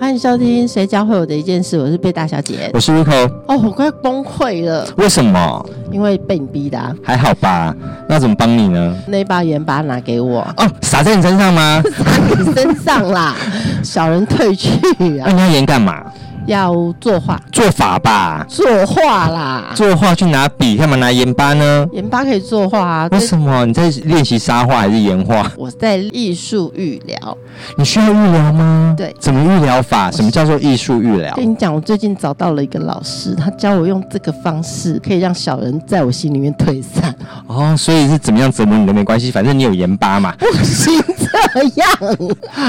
欢迎收听《谁教会我的一件事》，我是贝大小姐。我是 Rico，哦，我快崩溃了，为什么？因为被你逼的、啊。还好吧？那怎么帮你呢？那把盐巴拿给我，哦，撒在你身上吗？撒你身上啦，小人退去啊！那你要盐干嘛？要作画，作法吧。作画啦，作画去拿笔，干嘛拿盐巴呢？盐巴可以作画啊。为什么？你在练习沙画还是盐画？我在艺术预疗。你需要预疗吗？对怎么预疗法？什么叫做艺术预疗？跟你讲，我最近找到了一个老师，他教我用这个方式可以让小人在我心里面退散。哦，所以是怎么样折磨你都没关系，反正你有盐巴嘛。不行这样，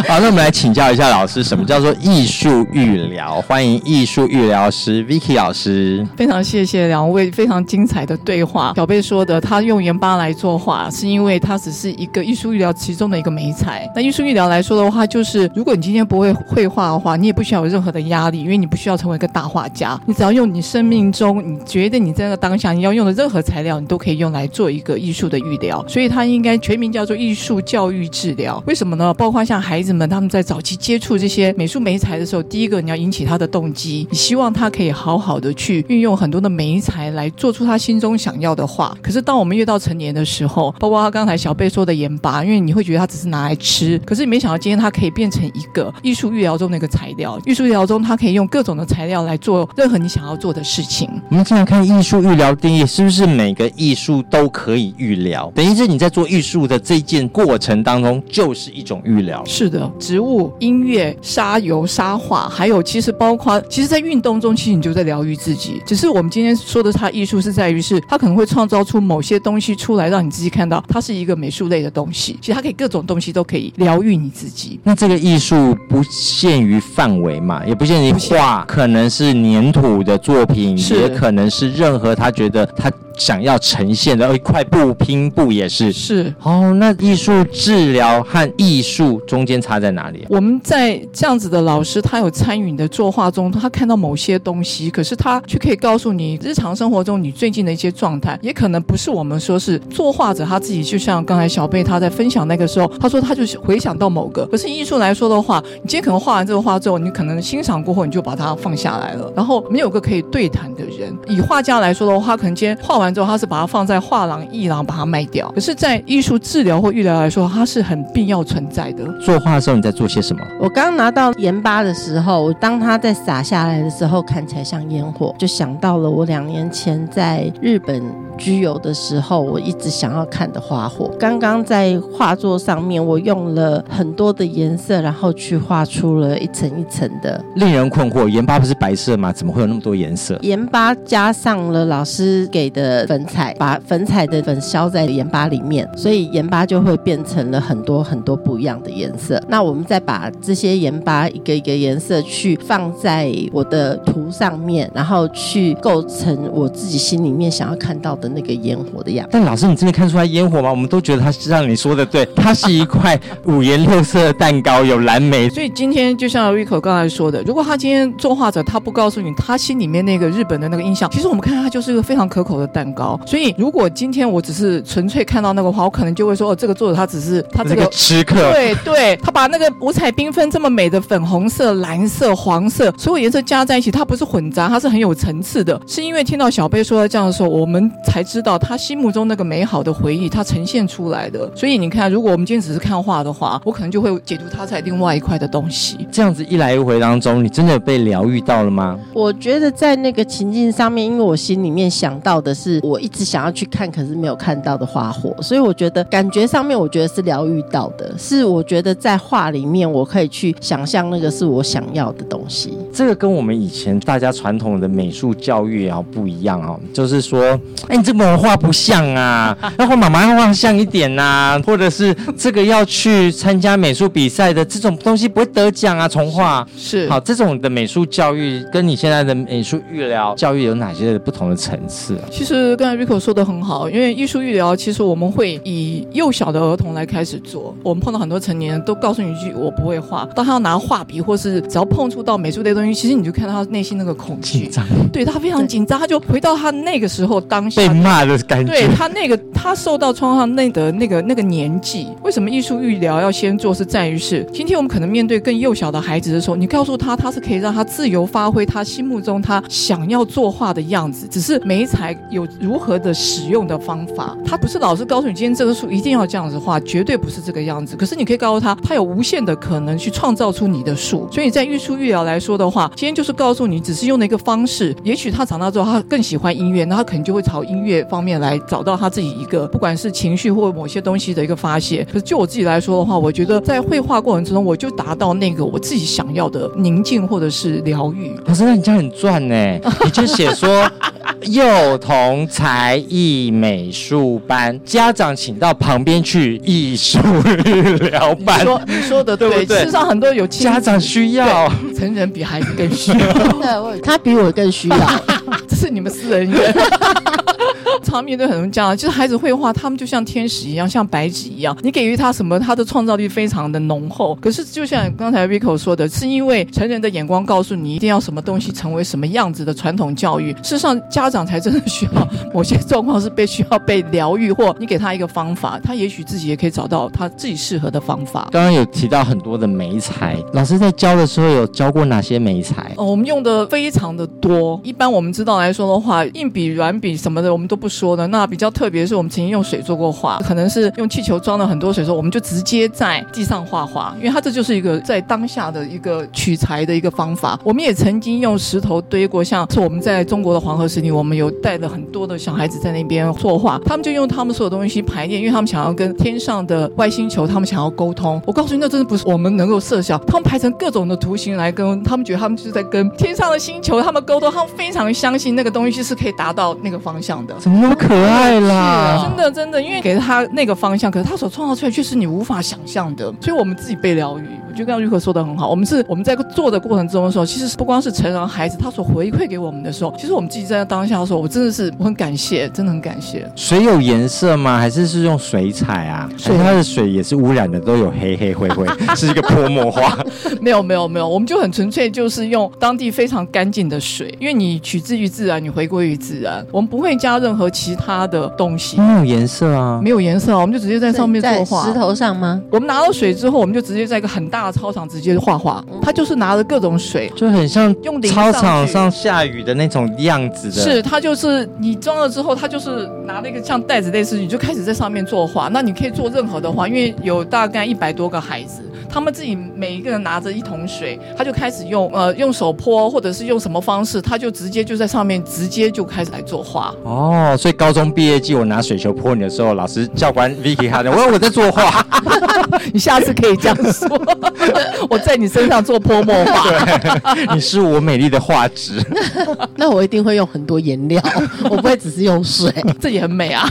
好，那我们来请教一下老师，什么叫做艺术预疗？欢迎艺术育疗师 Vicky 老师。非常谢谢两位非常精彩的对话。小贝说的，他用盐巴来作画，是因为它只是一个艺术育疗其中的一个美材。那艺术育疗来说的话，就是如果你今天不会绘画的话，你也不需要有任何的压力，因为你不需要成为一个大画家，你只要用你生命中你觉得你在那当下你要用的任何材料，你都可以用来做一个艺术的育疗。所以它应该全名叫做艺术教育治疗。为什么呢？包括像孩子们他们在早期接触这些美术美材的时候，第一个你要引起他的动机，你希望他可以好好的去运用很多的美材来做出他心中想要的话。可是当我们越到成年的时候，包括他刚才小贝说的盐巴，因为你会觉得他只是拿来吃，可是你没想到今天它可以变成一个艺术预疗中的一个材料。艺术预疗中，它可以用各种的材料来做任何你想要做的事情。我们经常看艺术预疗定义，是不是每个艺术都可以预疗？等于是你在做艺术的这件过程当中，就是一种预疗。是的，植物、音乐、沙油、沙画，还有其实包括，其实，在运动中，其实你就在疗愈自己。只是我们今天说的它艺术，是在于是它可能会创造出某些东西出来，让你自己看到它是一个美术类的东西。其实它可以各种东西都可以疗愈你自己。那这个艺术不限于范围嘛，也不限于画，可能是粘土的作品，也可能是任何他觉得他想要呈现的，哦，一块布拼布也是。是。哦，那艺术治疗和艺术中间差在哪里啊？我们在这样子的老师，他有参与你的作画中，他看到某些东西，可是他却可以告诉你日常生活中你最近的一些状态，也可能不是我们说是作画者他自己，就像刚才小贝他在分享那个时候，他说他就是回想到某个，可是艺术来说的话，你今天可能画完这个画之后，你可能欣赏过后你就把它放下来了，然后没有个可以对谈的人。以画家来说的话，他可能今天画完之后，他是把它放在画廊、艺廊把它卖掉，可是，在艺术治疗或预疗来说，它是很必要存在的。作画的时候你在做些什么？我刚拿到盐巴的时候，我当它在洒下来的时候，看起来像烟火，就想到了我两年前在日本居游的时候，我一直想要看的花火。刚刚在画作上面，我用了很多的颜色，然后去画出了一层一层的令人困惑，盐巴不是白色吗？怎么会有那么多颜色？盐巴，加上了老师给的粉彩，把粉彩的粉消在盐巴里面，所以盐巴就会变成了很多很多不一样的颜色。那我们再把这些盐巴一个一个颜色去放在我的图上面，然后去构成我自己心里面想要看到的那个烟火的样子。但老师，你真的看出来烟火吗？我们都觉得它是像你说的对，它是一块五颜六色的蛋糕，有蓝莓。所以今天就像 Rico 刚才说的，如果他今天作画者他不告诉你他心里面那个日本的那个印象，其实我们看他就是一个非常可口的蛋糕。所以如果今天我只是纯粹看到那个画，我可能就会说，哦，这个作者他只是他这个个吃客，对对，他把那个五彩缤纷这么美的粉红色、蓝色、黄色所有颜色加在一起，它不是混杂，它是很有层次的。是因为听到小贝说这样的时候，我们才知道他心目中那个美好的回忆，它呈现出来的。所以你看，如果我们今天只是看画的话，我可能就会解读它在另外一块的东西。这样子一来一回当中，你真的被疗愈到了吗？我觉得在那个情境上面，因为我心里面想到的是我一直想要去看，可是没有看到的花火，所以我觉得感觉上面，我觉得是疗愈到的，是我觉得在画里面我可以去想象那个是我想要的东西。这个跟我们以前大家传统的美术教育啊不一样啊，就是说，哎，你这这么画不像啊，然后妈妈要画像一点呐、或者是这个要去参加美术比赛的这种东西不会得奖啊，重画。是好，这种的美术教育跟你现在的美术育疗教育有哪些不同的层次啊？其实刚才 Rico 说的很好，因为艺术育疗，其实我们会以幼小的儿童来开始做。我们碰到很多成年人都告诉你一句“我不会画”，当他要拿画笔，或是只要碰触到美术类东西，其实你就看到他内心那个恐惧紧，张，对他非常紧张，他就回到他那个时候当下被骂的感觉。对他那个他受到创伤那的那个那个年纪，为什么艺术育疗要先做？是在于是今天我们可能面对更幼小的孩子的时候，你告诉他他是可以让他自由发挥他心目中他想要作画的样子，只是媒材有如何的使用的方法。他不是老师告诉你今天这个树一定要这样子画，绝对不是这个样子。可是你可以告诉他，他有无限的可能去创造出你的树。所以在艺术育疗来说的话，今天就是告诉你，只是用了一个方式，也许他长大之后他更喜欢音乐，那他可能就会朝音乐方面来找到他自己一个不管是情绪或某些东西的一个发泄。可是就我自己来说的话，我觉得在绘画过程之中，我就达到那个我自己想要的宁静或者是疗愈。老师，那你这样很赚呢？你就写说 幼童才艺美术班，家长请到旁边去艺术育疗你班，说你说的对，对不对事实上很多有亲家长需要。成人比孩子更需要。真的，我他比我更需要。这是你们私人院。常面对很多家长，就是孩子绘画，他们就像天使一样，像白纸一样，你给予他什么，他的创造力非常的浓厚。可是就像刚才 Vico 说的，是因为成人的眼光告诉你一定要什么东西成为什么样子的传统教育，事实上家长才真的需要某些状况是被需要被疗愈，或你给他一个方法，他也许自己也可以找到他自己适合的方法。刚刚有提到很多的媒材，老师在教的时候有教过哪些媒材？哦，我们用的非常的多。一般我们知道来说的话，硬笔、软笔什么的，我们都不说的。那比较特别是，我们曾经用水做过画，可能是用气球装了很多水之后，我们就直接在地上画画，因为它这就是一个在当下的一个取材的一个方法。我们也曾经用石头堆过，像是我们在中国的黄河湿地，我们有带了很多的小孩子在那边作画，他们就用他们所有东西排练，因为他们想要跟天上的外星球，他们想要沟通。我告诉你，那真的不是我们能够设想，他们排成各种的图形来跟他们觉得他们就是在跟天上的星球他们沟通，他们非常相信那个东西是可以达到那个方向的。怎么那么可爱啦？真的真的，因为给了他那个方向，可是他所创造出来却是你无法想象的，所以我们自己被疗愈。我觉得刚刚玉可说的很好，我们是我们在做的过程中的时候，其实不光是成人孩子，他所回馈给我们的时候，其实我们自己在当下的时候，我真的是我很感谢，真的很感谢。水有颜色吗？还是是用水彩啊？所以它的水也是污染的，都有黑黑灰灰，是一个泼墨画。没有没有没有，我们就很纯粹，就是用当地非常干净的水，因为你取自于自然，你回归于自然，我们不会加任何其他的东西，没有颜色啊。没有颜色啊，我们就直接在上面作画。石头上吗？我们拿到水之后，我们就直接在一个很大的操场直接画画。他就是拿着各种水，就很像用淋操场上下雨的那种样子的，是，他就是你装了之后，他就是拿了一个像袋子类似，你就开始在上面作画。那你可以做任何的画，因为有大概一百多个孩子，他们自己每一个人拿着一桶水，他就开始用呃用手泼，或者是用什么方式，他就直接就在上面直接就开始来作画。哦，所以高中毕业季我拿水球泼你的时候，老师教官 Vicky 喊的，我我在作画，你下次可以这样说，我在你身上做泼墨画。你是我美丽的画纸。那我一定会用很多颜料，我不会只是用水，这也很美啊！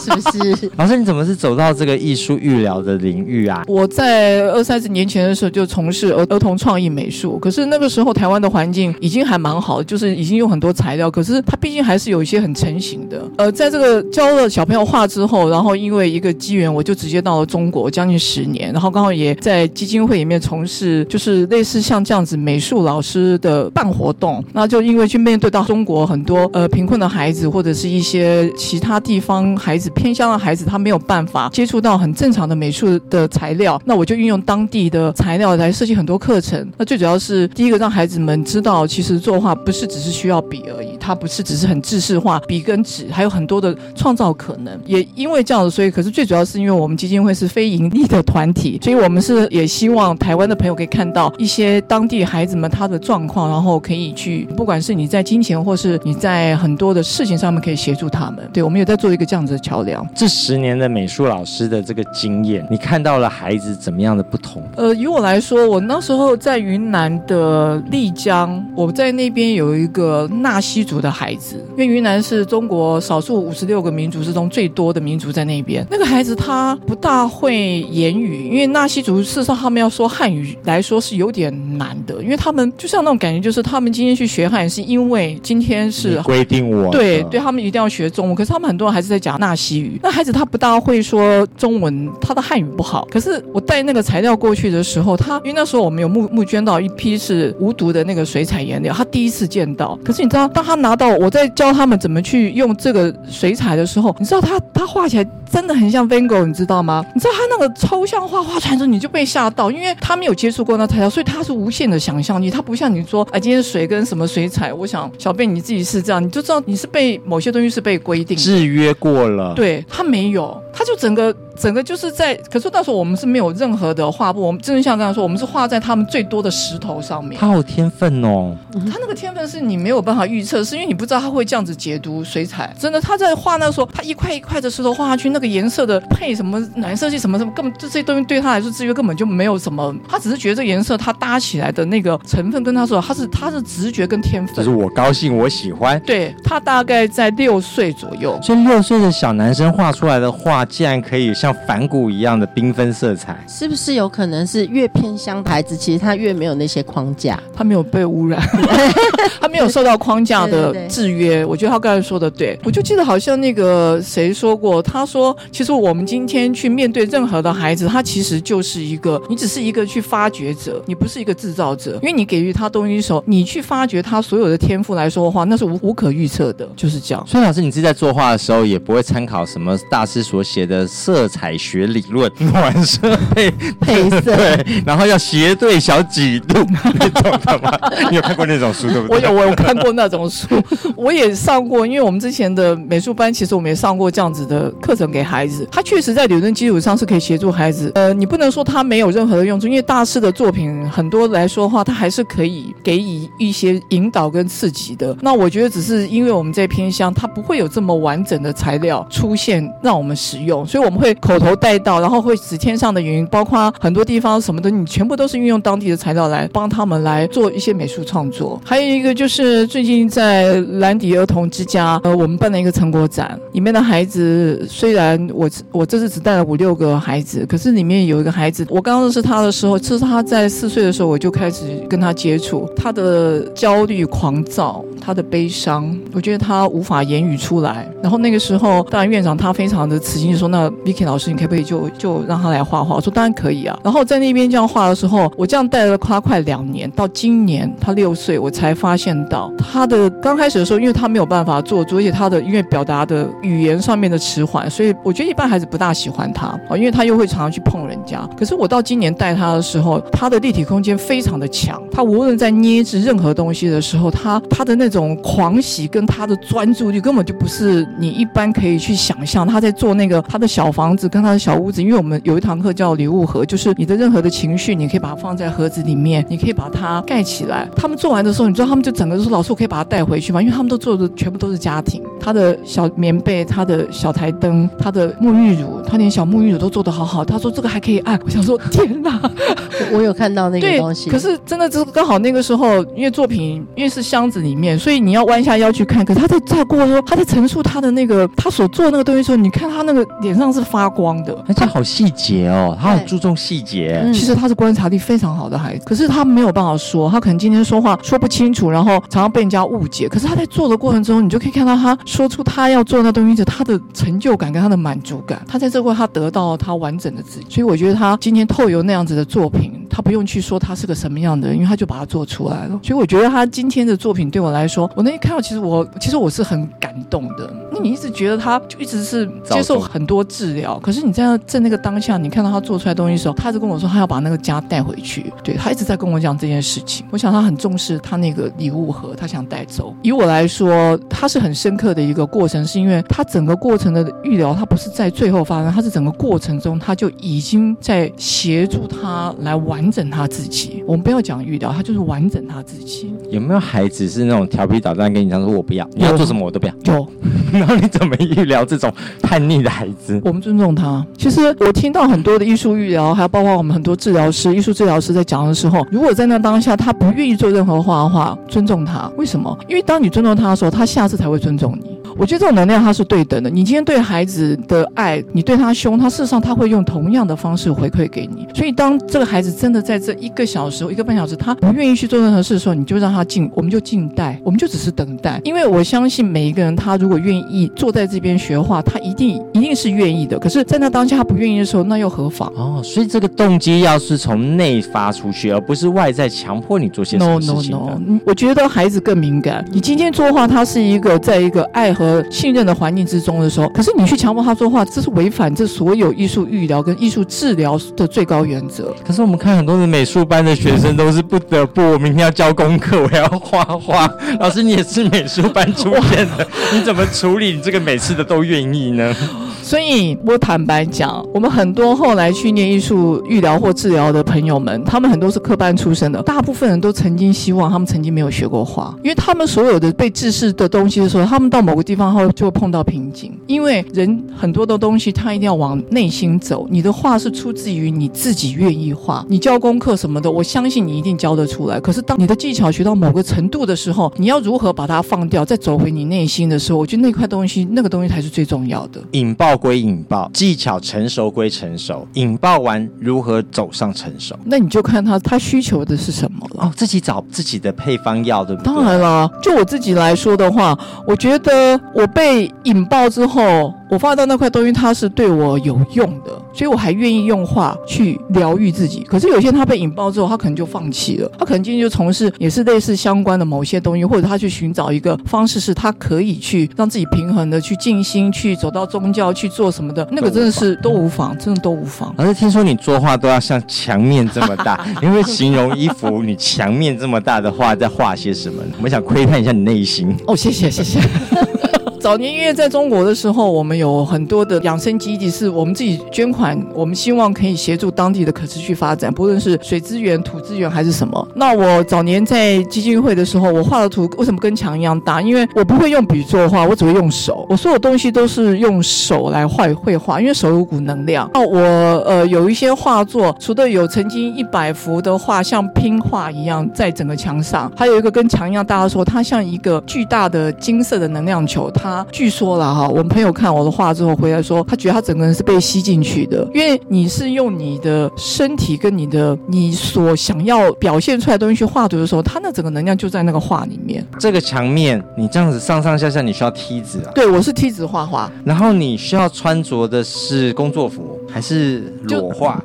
是不是？老师，你怎么是走到这个艺术预疗的领域啊？我在二三十年前的时候就从事儿儿童创意美术，可是那个时候台湾的环境已经还蛮好，就是已经有很多材料，可是它毕竟还是有一些很成型的。呃，在这个教了小朋友画之后，然后因为一个机缘，我就直接到了中国将近十年，然后刚好也在基金会里面从事就是类似像这样子美术老师的办活动，那就因为去面对到中国很多呃贫困的孩子或者是一些其他地方孩子偏乡的孩子，他没有办法接触到很正常的美术的材料，那我就运用当地的材料来设计很多课程。那最主要是第一个让孩子们知道，其实作画不是只是需要笔而已，它不是只是很制式化，笔跟纸还有很多的创造可能。也因为这样子，所以可是最主要是因为我们基金会是非盈利的团体，所以我们是也希望台湾的朋友可以看到一些当地孩子们他的状况，然后可以去，不管是你在金钱或是你在很多的事情上面可以协助他们。对，我们有在做一个这样子的桥梁。这十年的美术老师的这个经验，你看到了孩子怎么样的不同？呃，以我来说，我那时候在云南的丽江，我在那边有一个纳西族的孩子，因为云南是中国少数五十六个民族之中最多的民族在那边。那个孩子他不大会言语，因为纳西族事实上他们要说汉语来说是有点难的，因为他们就像那种感觉，就是他们今天去学汉语是因为今天是规定我对对，他们一定要学中文，可是他们很多人还是在讲纳西语。那孩子他不大会说中文，他的汉语不好。可是我带那个材料过去的时候，他因为那时候我们有募募捐到一批是无毒的那个水彩颜料，他第一次见到。可是你知道，当他拿到我在教他们怎么去用这个水彩的时候，你知道他他画起来真的很像 Van Gogh，你知道吗？你知道他那个抽象画画出来之后，你就被吓到，因为他没有接触过那材料，所以他是无限的想象力。他不像你说，哎，今天水跟什么水彩，我想小贝你自己是这样，你就知道你是被某些东西是被规定。制约过了。对他没有，他就整个整个就是在，可是到时候我们是没有任何的画布，我们真的像这样说，我们是画在他们最多的石头上面。他好有天分哦，他那个天分是你没有办法预测，是因为你不知道他会这样子解读水彩。真的，他在画那时候，他一块一块的石头画下去，那个颜色的配什么暖色系什么什么，根本这些东西对他来说制约根本就没有什么，他只是觉得这个颜色他搭起来的那个成分跟他说，他是他是直觉跟天分。就是我高兴，我喜欢。对他大概在六岁左右，所以六岁的小男生画出来的画，竟然可以像反骨一样的缤纷色彩。是不是有可能是越偏乡的孩子，其实他越没有那些框架？他没有被污染，他没有受到框架的制约。我觉得他刚才说的对，我就记得好像那个谁说过，他说其实我们今天去面对任何的孩子，他其实就是一个，你只是一个去发掘者，你不是一个制造者，因为你给予他东西的时候，你去发掘他所有的天赋来说的话，那是无无可预测的，就是这样。所以老师，你自己在作画的时候，也不会参考什么大师所写的色彩学理论，暖色配配色对，然后要斜对小几度 那种的吗？你有看过那种书对不对？我有，我有看过那种书，我也上过，因为我们之前的美术班，其实我们也上过这样子的课程给孩子。他确实在理论基础上是可以协助孩子。呃，你不能说他没有任何的用处，因为大师的作品很多来说的话，他还是可以给予一些引导跟刺激的。那我觉得只是因为我们在偏乡，它不会有这么完整的材料出现让我们使用，所以我们会口头带到，然后会指天上的云，包括很多地方什么的，你全部都是运用当地的材料来帮他们来做一些美术创作。还有一个就是最近在兰迪儿童之家，呃，我们办了一个成果展，里面的孩子虽然我我这次只带了五六个孩子，可是里面有一个孩子，我刚认识他的时候，是他在四岁的时候我就开始跟他接触，他的焦虑、狂躁，他的悲伤，我觉得他无法言语出来。然后那个时候，当然院长他非常的慈心，你说：“那 Vicky 老师，你可不可以就就让他来画画？”我说：“当然可以啊。”然后在那边这样画的时候，我这样带了他快两年，到今年他六岁，我才发现到他的刚开始的时候，因为他没有办法做作，而且他的因为表达的语言上面的迟缓，所以我觉得一般孩子不大喜欢他啊，因为他又会常常去碰人家。可是我到今年带他的时候，他的立体空间非常的强，他无论在捏制任何东西的时候，他他的那种狂喜跟他的专注力根本就不是你一般可以去想象。他在做那个他的小房子跟他的小屋子，因为我们有一堂课叫礼物盒，就是你的任何的情绪，你可以把它放在盒子里面，你可以把它盖起来。他们做完的时候，你知道他们就整个就说：“老师，我可以把它带回去吗？”因为他们都做的全部都是家庭，他的小棉被、他的小台灯、他的沐浴乳，他连小沐浴乳都做得好好。他说这个还可以按，我想说天哪！我有看到那个东，西，可是真的就刚好那个时候，因为作品因为是箱子里面，所以你要弯下腰去看。可是他在在过的时候，他在陈述他的那个他所做的那个东西的时候，你看他那个脸上是发光的。而且好细节哦，他很注重细节。嗯其实他是观察力非常好的孩子，可是他没有办法说，他可能今天说话说不清楚，然后常常被人家误解。可是他在做的过程中，你就可以看到他说出他要做的那东西的他的成就感跟他的满足感。他在这块他得到了他完整的自己，所以我觉得他今天透由那样子的作品，他不用去说他是个什么样的人，因为他就把它做出来了。所以我觉得他今天的作品对我来说，我那一看到，其实我其实我是很感动的。那你一直觉得他就一直是接受很很多治疗，可是你在在那个当下，你看到他做出来东西的时候，他就跟我说他要把那个家带回去。对他一直在跟我讲这件事情，我想他很重视他那个礼物盒，他想带走。以我来说，他是很深刻的一个过程，是因为他整个过程的预疗，他不是在最后发生，他是整个过程中他就已经在协助他来完整他自己。我们不要讲预疗，他就是完整他自己。有没有孩子是那种调皮捣蛋，跟你讲说我不要，你要做什么我都不要？有，然后你怎么预疗这种叛逆的孩子？我们尊重他。其实我听到很多的艺术育疗，还有包括我们很多治疗师、艺术治疗师在讲的时候，如果在那当下他不愿意做任何画的话，尊重他。为什么？因为当你尊重他的时候，他下次才会尊重你。我觉得这种能量它是对等的。你今天对孩子的爱，你对他凶，他事实上他会用同样的方式回馈给你。所以当这个孩子真的在这一个小时、一个半小时，他不愿意去做任何事的时候，你就让他静，我们就静待，我们就只是等待。因为我相信每一个人，他如果愿意坐在这边学画，他一定一定是愿意的。可是，在那当下他不愿意的时候，那又何妨？哦，所以这个动机要是从内发出去，而不是外在强迫你做些什么事情 No no no，我觉得孩子更敏感。你今天作画，他是一个在一个爱和信任的环境之中的时候，可是你去强迫他说话，这是违反这所有艺术预疗跟艺术治疗的最高原则。可是我们看很多的美术班的学生都是不得不，我明天要交功课，我要画画。老师，你也是美术班出现的，你怎么处理？你这个每次的都愿意呢？所以我坦白讲，我们很多后来去念艺术预疗或治疗的朋友们，他们很多是科班出身的，大部分人都曾经希望他们曾经没有学过画，因为他们所有的被制式的东西的时候，他们到某个地方后就会碰到瓶颈，因为人很多的东西他一定要往内心走，你的话是出自于你自己愿意画，你教功课什么的，我相信你一定教得出来。可是当你的技巧学到某个程度的时候，你要如何把它放掉，再走回你内心的时候，我觉得那块东西，那个东西才是最重要的。引爆归引爆，技巧成熟归成熟，引爆完如何走上成熟？那你就看他他需求的是什么了。哦，自己找自己的配方药，对不对？当然了，就我自己来说的话，我觉得我被引爆之后，我发到那块东西，它是对我有用的，所以我还愿意用画去疗愈自己。可是有些人他被引爆之后，他可能就放弃了，他可能今天就从事也是类似相关的某些东西，或者他去寻找一个方式，是他可以去让自己平衡的去静心，去走到宗教去做什么的，那个真的是都无妨，真的都无妨。老师，听说你作画都要像墙面这么大，你会形容一幅你墙面这么大的画在画些什么？我们想窥探一下你内心。哦，谢谢谢谢。早年因为在中国的时候，我们有很多的养生基地，是我们自己捐款，我们希望可以协助当地的可持续发展，不论是水资源、土资源还是什么。那我早年在基金会的时候，我画的图为什么跟墙一样大？因为我不会用笔作画，我只会用手，我所有东西都是用手来画绘画，因为手有股能量。那我呃有一些画作，除了有曾经一百幅的画像拼画一样在整个墙上，还有一个跟墙一样大的说，它像一个巨大的金色的能量球，它。据说了哈，我们朋友看我的画之后回来说，他觉得他整个人是被吸进去的，因为你是用你的身体跟你的你所想要表现出来的东西去画图的时候，他那整个能量就在那个画里面。这个墙面你这样子上上下下，你需要梯子啊？对，我是梯子画画。然后你需要穿着的是工作服还是裸画？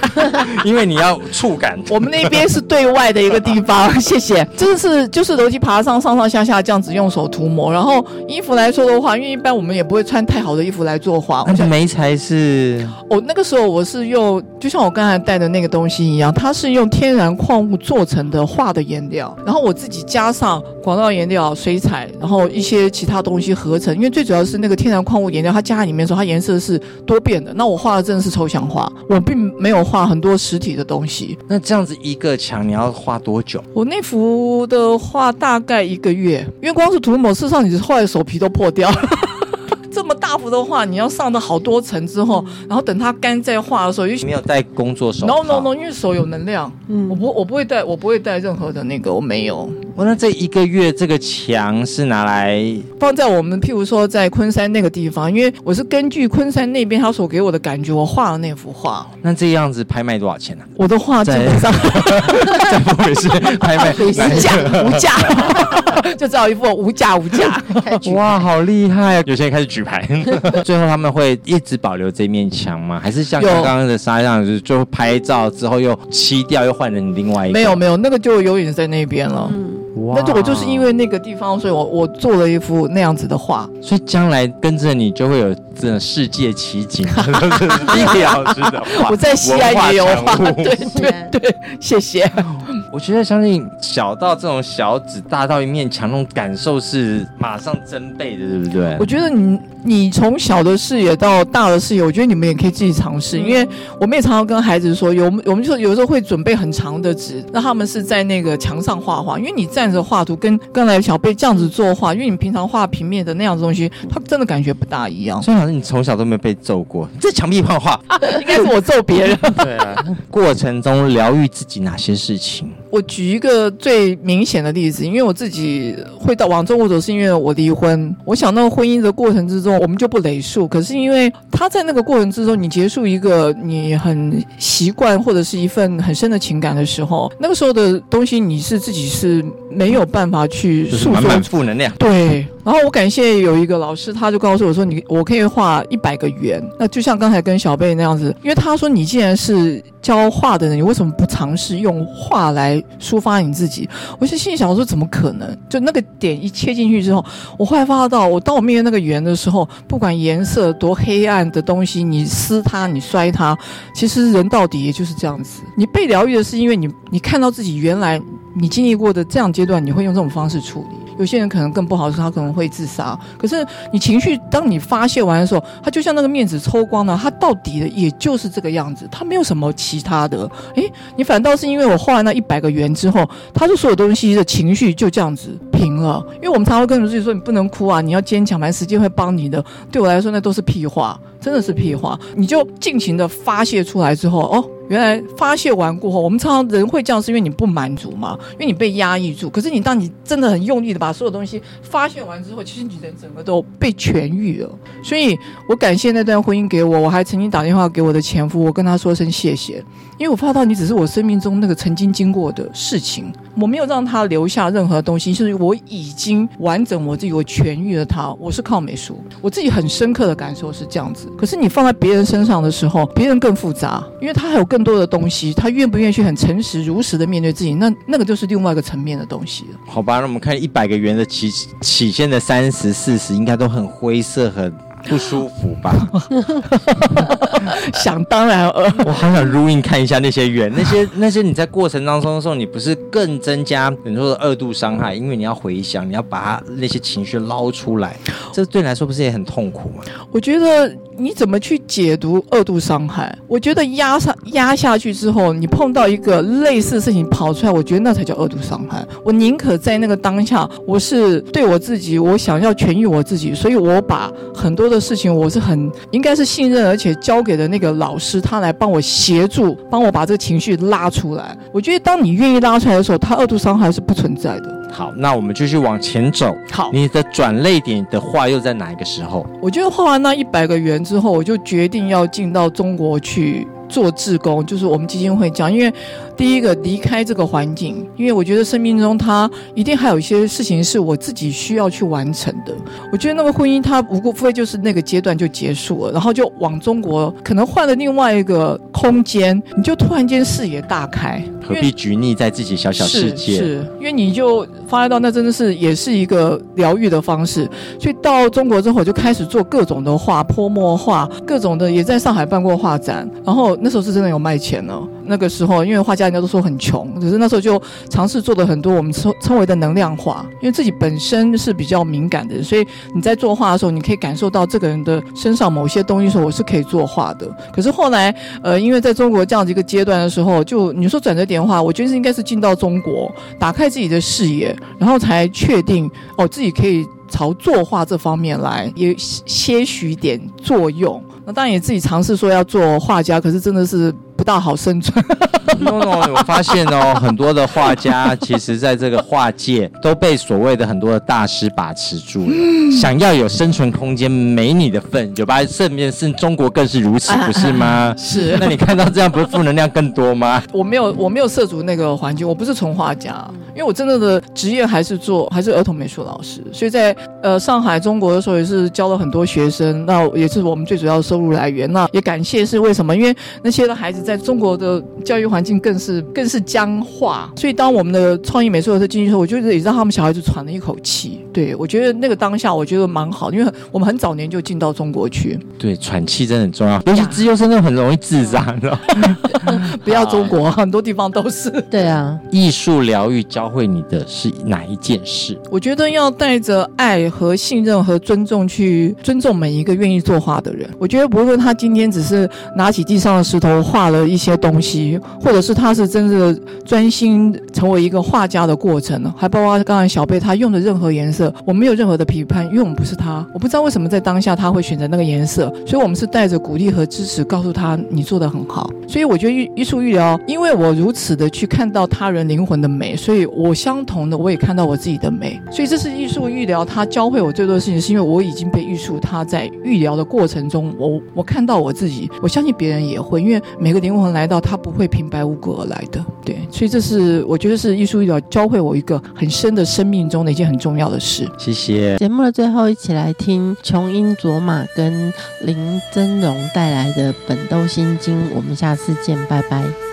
因为你要触感。我们那边是对外的一个地方，谢谢。这是就是楼梯爬上上上下下这样子用手涂抹，然后衣服来说的话，因为一般我们也不会穿太好的衣服来做画。而且眉材是，哦那个时候我是用，就像我刚才带的那个东西一样，它是用天然矿物做成的画的颜料，然后我自己加上广告颜料、水彩，然后一些其他东西合成。因为最主要是那个天然矿物颜料，它加在里面的时候，它颜色是多变的。那我画的真的是抽象画，我并没有画很多实体的东西。那这样子一个墙你要画多久？我那幅的画大概一个月，因为光是涂抹，事实上你画的手皮都破掉了。这么大幅的画，你要上到好多层之后，然后等它干再画的时候，没有带工作手？No No No，因为手有能量。嗯，我不我不会带，我不会带任何的那个，我没有。我那这一个月这个墙是拿来放在我们，譬如说在昆山那个地方，因为我是根据昆山那边他所给我的感觉，我画了那幅画。那这样子拍卖多少钱呢？我的画基本上怎么回事？拍卖无价无价，就只好一副无价无价。哇，好厉害！有些人开始举牌，最后他们会一直保留这面墙吗？还是像刚刚的沙样子，就拍照之后又漆掉，又换成另外一个？没有没有，那个就永远在那边了。嗯。哇那就我就是因为那个地方，所以我我做了一幅那样子的画。所以将来跟着你就会有这种世界奇景，这是丽丽老师的画。我在西安也有画，对对对，谢谢。我觉得相信小到这种小指，大到一面墙，那种感受是马上增倍的，对不对我？觉得你你从小的视野到大的视野，我觉得你们也可以自己尝试，因为我们也常常跟孩子说，有我们就有时候会准备很长的纸，让他们是在那个墙上画画，因为你站着画图跟刚才小贝这样子作画，因为你平常画平面的那样子东西，他真的感觉不大一样。所以老师，你从小都没有被揍过，你这墙壁画画。应该是我揍别人。对啊，过程中疗愈自己哪些事情？我举一个最明显的例子，因为我自己会到往中国走，是因为我离婚。我想那个婚姻的过程之中，我们就不累述。可是因为他在那个过程之中，你结束一个你很习惯或者是一份很深的情感的时候，那个时候的东西你是自己是没有办法去诉说满满负能量。对，然后我感谢有一个老师，他就告诉我说你，我可以画一百个圆。那就像刚才跟小贝那样子，因为他说你既然是教画的人，你为什么不尝试用画来抒发你自己？我就心里想我说，怎么可能？就那个点一切进去之后，我后来发到，我当我面对那个圆的时候，不管颜色多黑暗的东西，你撕它，你摔它，其实人到底也就是这样子。你被疗愈的是因为你你看到自己原来你经历过的这样阶段，你会用这种方式处理。有些人可能更不好，是他可能会自杀。可是你情绪，当你发泄完的时候，他就像那个面子抽光了，他到底的也就是这个样子，他没有什么其他的。诶，你反倒是因为我画了那一百个圆之后，他的所有东西的情绪就这样子平了。因为我们常常会跟自己说，你不能哭啊，你要坚强，反正时间会帮你的。对我来说，那都是屁话，真的是屁话。你就尽情的发泄出来之后，哦。原来发泄完过后，我们常常人会这样，是因为你不满足嘛？因为你被压抑住。可是你当你真的很用力的把所有东西发泄完之后，其实你人整个都被痊愈了。所以我感谢那段婚姻给我，我还曾经打电话给我的前夫，我跟他说声谢谢，因为我发到你只是我生命中那个曾经经过的事情，我没有让他留下任何东西，就是我已经完整我自己，我痊愈了他。我是靠美术，我自己很深刻的感受是这样子。可是你放在别人身上的时候，别人更复杂，因为他还有更多的东西，他愿不愿意去很诚实如实的面对自己，那那个就是另外一个层面的东西。好吧，那我们看一百个圆的起起线的三十、四十，应该都很灰色，很不舒服吧？想当然呃，我好想入印看一下那些圆，那些那些你在过程当中的时候，你不是更增加你说的二度伤害？因为你要回想，你要把它那些情绪捞出来，这对你来说不是也很痛苦吗？我觉得你怎么去解读二度伤害？我觉得压上压下去之后，你碰到一个类似的事情跑出来，我觉得那才叫二度伤害。我宁可在那个当下，我是对我自己，我想要痊愈我自己，所以我把很多的事情，我是很应该是信任，而且交给的那个老师，他来帮我协助，帮我把这个情绪拉出来。我觉得当你愿意拉出来的时候，他二度伤害是不存在的。好，那我们继续往前走。好，你的转泪点的话又在哪一个时候？我觉得画完那一百个圆之后，我就决定要进到中国去做志工，就是我们基金会讲。因为第一个离开这个环境，因为我觉得生命中它一定还有一些事情是我自己需要去完成的。我觉得那个婚姻它无过非就是那个阶段就结束了，然后就往中国可能换了另外一个空间，你就突然间视野大开。何必拘泥在自己小小世界？是，因为你就发现到那真的是也是一个疗愈的方式。所以到中国之后，就开始做各种的画，泼墨画，各种的也在上海办过画展。然后那时候是真的有卖钱了。那个时候，因为画家人家都说很穷，只是那时候就尝试做了很多我们称称为的能量画。因为自己本身是比较敏感的，所以你在作画的时候，你可以感受到这个人的身上某些东西，的时候我是可以作画的。可是后来，呃，因为在中国这样子一个阶段的时候，就你说转折点的话，我觉得是应该是进到中国，打开自己的视野，然后才确定哦，自己可以朝作画这方面来，也些许点作用。那当然也自己尝试说要做画家，可是真的是不大好生存。no no，我发现哦，很多的画家其实在这个画界都被所谓的很多的大师把持住了。想要有生存空间，没你的份，有吧？甚至是中国更是如此，不是吗？是那你看到这样，不是负能量更多吗？我没有，我没有涉足那个环境，我不是纯画家，因为我真正的职业还是做还是儿童美术老师，所以在呃上海中国的时候也是教了很多学生，那也是我们最主要的收入来源。那也感谢是为什么？因为那些的孩子在中国的教育环境更是更是僵化，所以当我们的创意美术老师进去之后，我觉得也让他们小孩子喘了一口气。对我觉得那个当下，我觉得蛮好，因为我们很早年就进到中国去，对，喘气真的很重要，尤其自优生都很容易自杀，你知道吗？不要中国，很多地方都是。对啊，艺术疗愈教教会你的是哪一件事？我觉得要带着爱和信任和尊重去尊重每一个愿意作画的人。我觉得不论他今天只是拿起地上的石头画了一些东西，或者是他是真的专心成为一个画家的过程，还包括刚才小贝他用的任何颜色，我没有任何的批判，因为我们不是他，我不知道为什么在当下他会选择那个颜色，所以我们是带着鼓励和支持，告诉他你做的很好。所以我觉得艺艺术愈疗，因为我如此的去看到他人灵魂的美，所以我相同的我也看到我自己的美。所以这是艺术愈疗，它教会我最多的事情，是因为我已经被艺术，它在愈疗的过程中，我我看到我自己，我相信别人也会，因为每个灵魂来到，他不会平白无故而来的。对，所以这是我觉得是艺术愈疗教会我一个很深的生命中的一件很重要的事。谢谢。节目的最后，一起来听琼英卓玛跟林真荣带来的《本豆心经》。我们下次见，拜拜。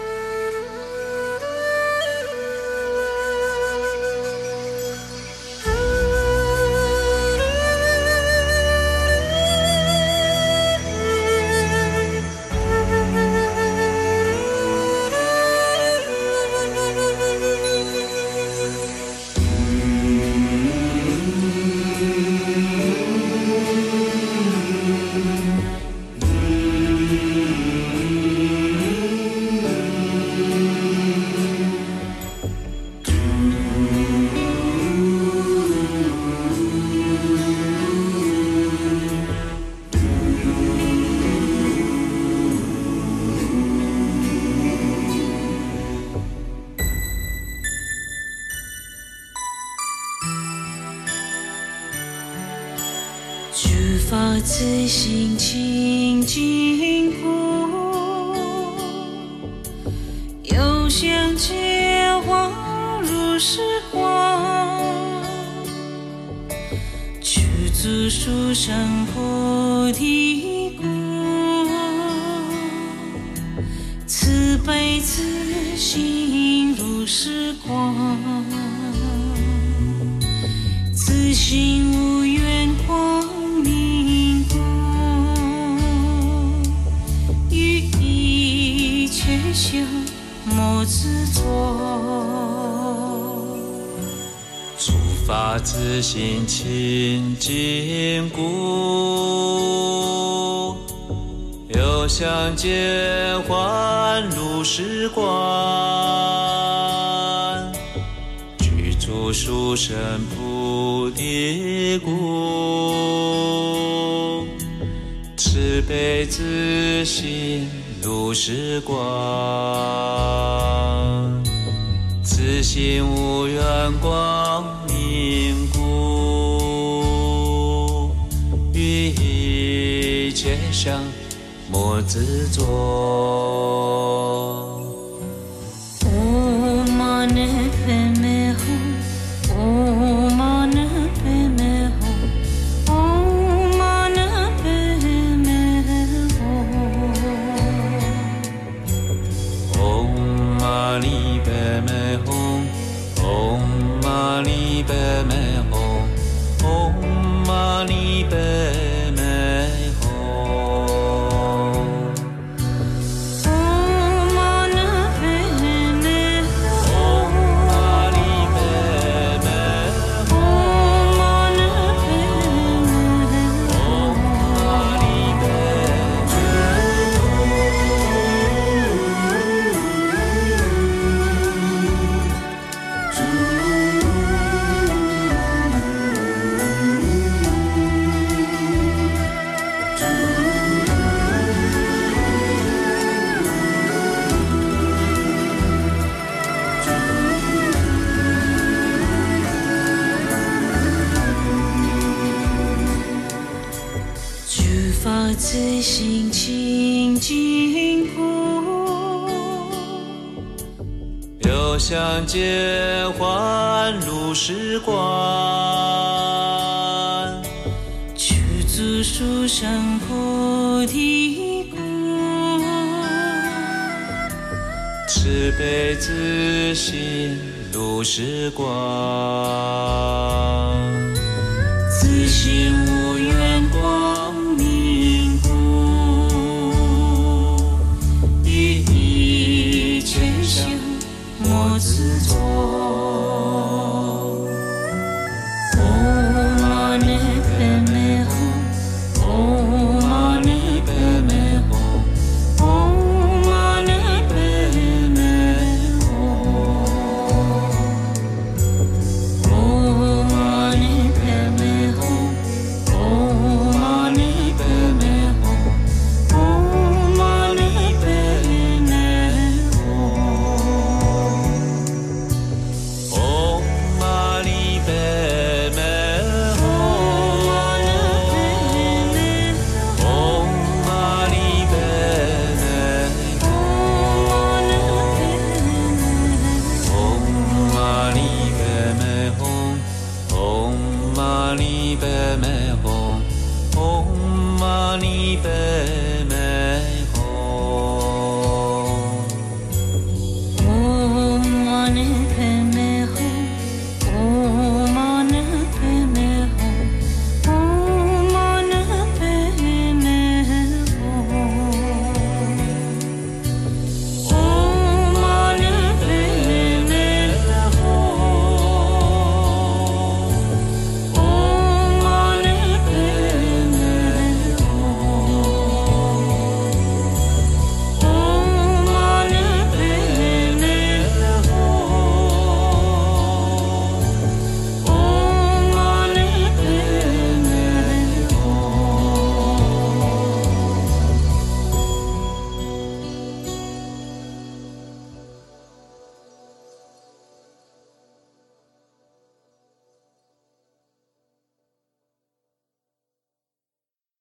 法自性清净故，有相见花如是花，具足殊胜菩提故，慈悲自性如是光，自性无执着。诸法自性清净故，有相见欢如是观，具足殊胜菩提故，慈悲自性如是观。自性无愿光明故，于一切相莫执着。有相见欢如是观，具足殊胜菩提故，是辈子心如时光。错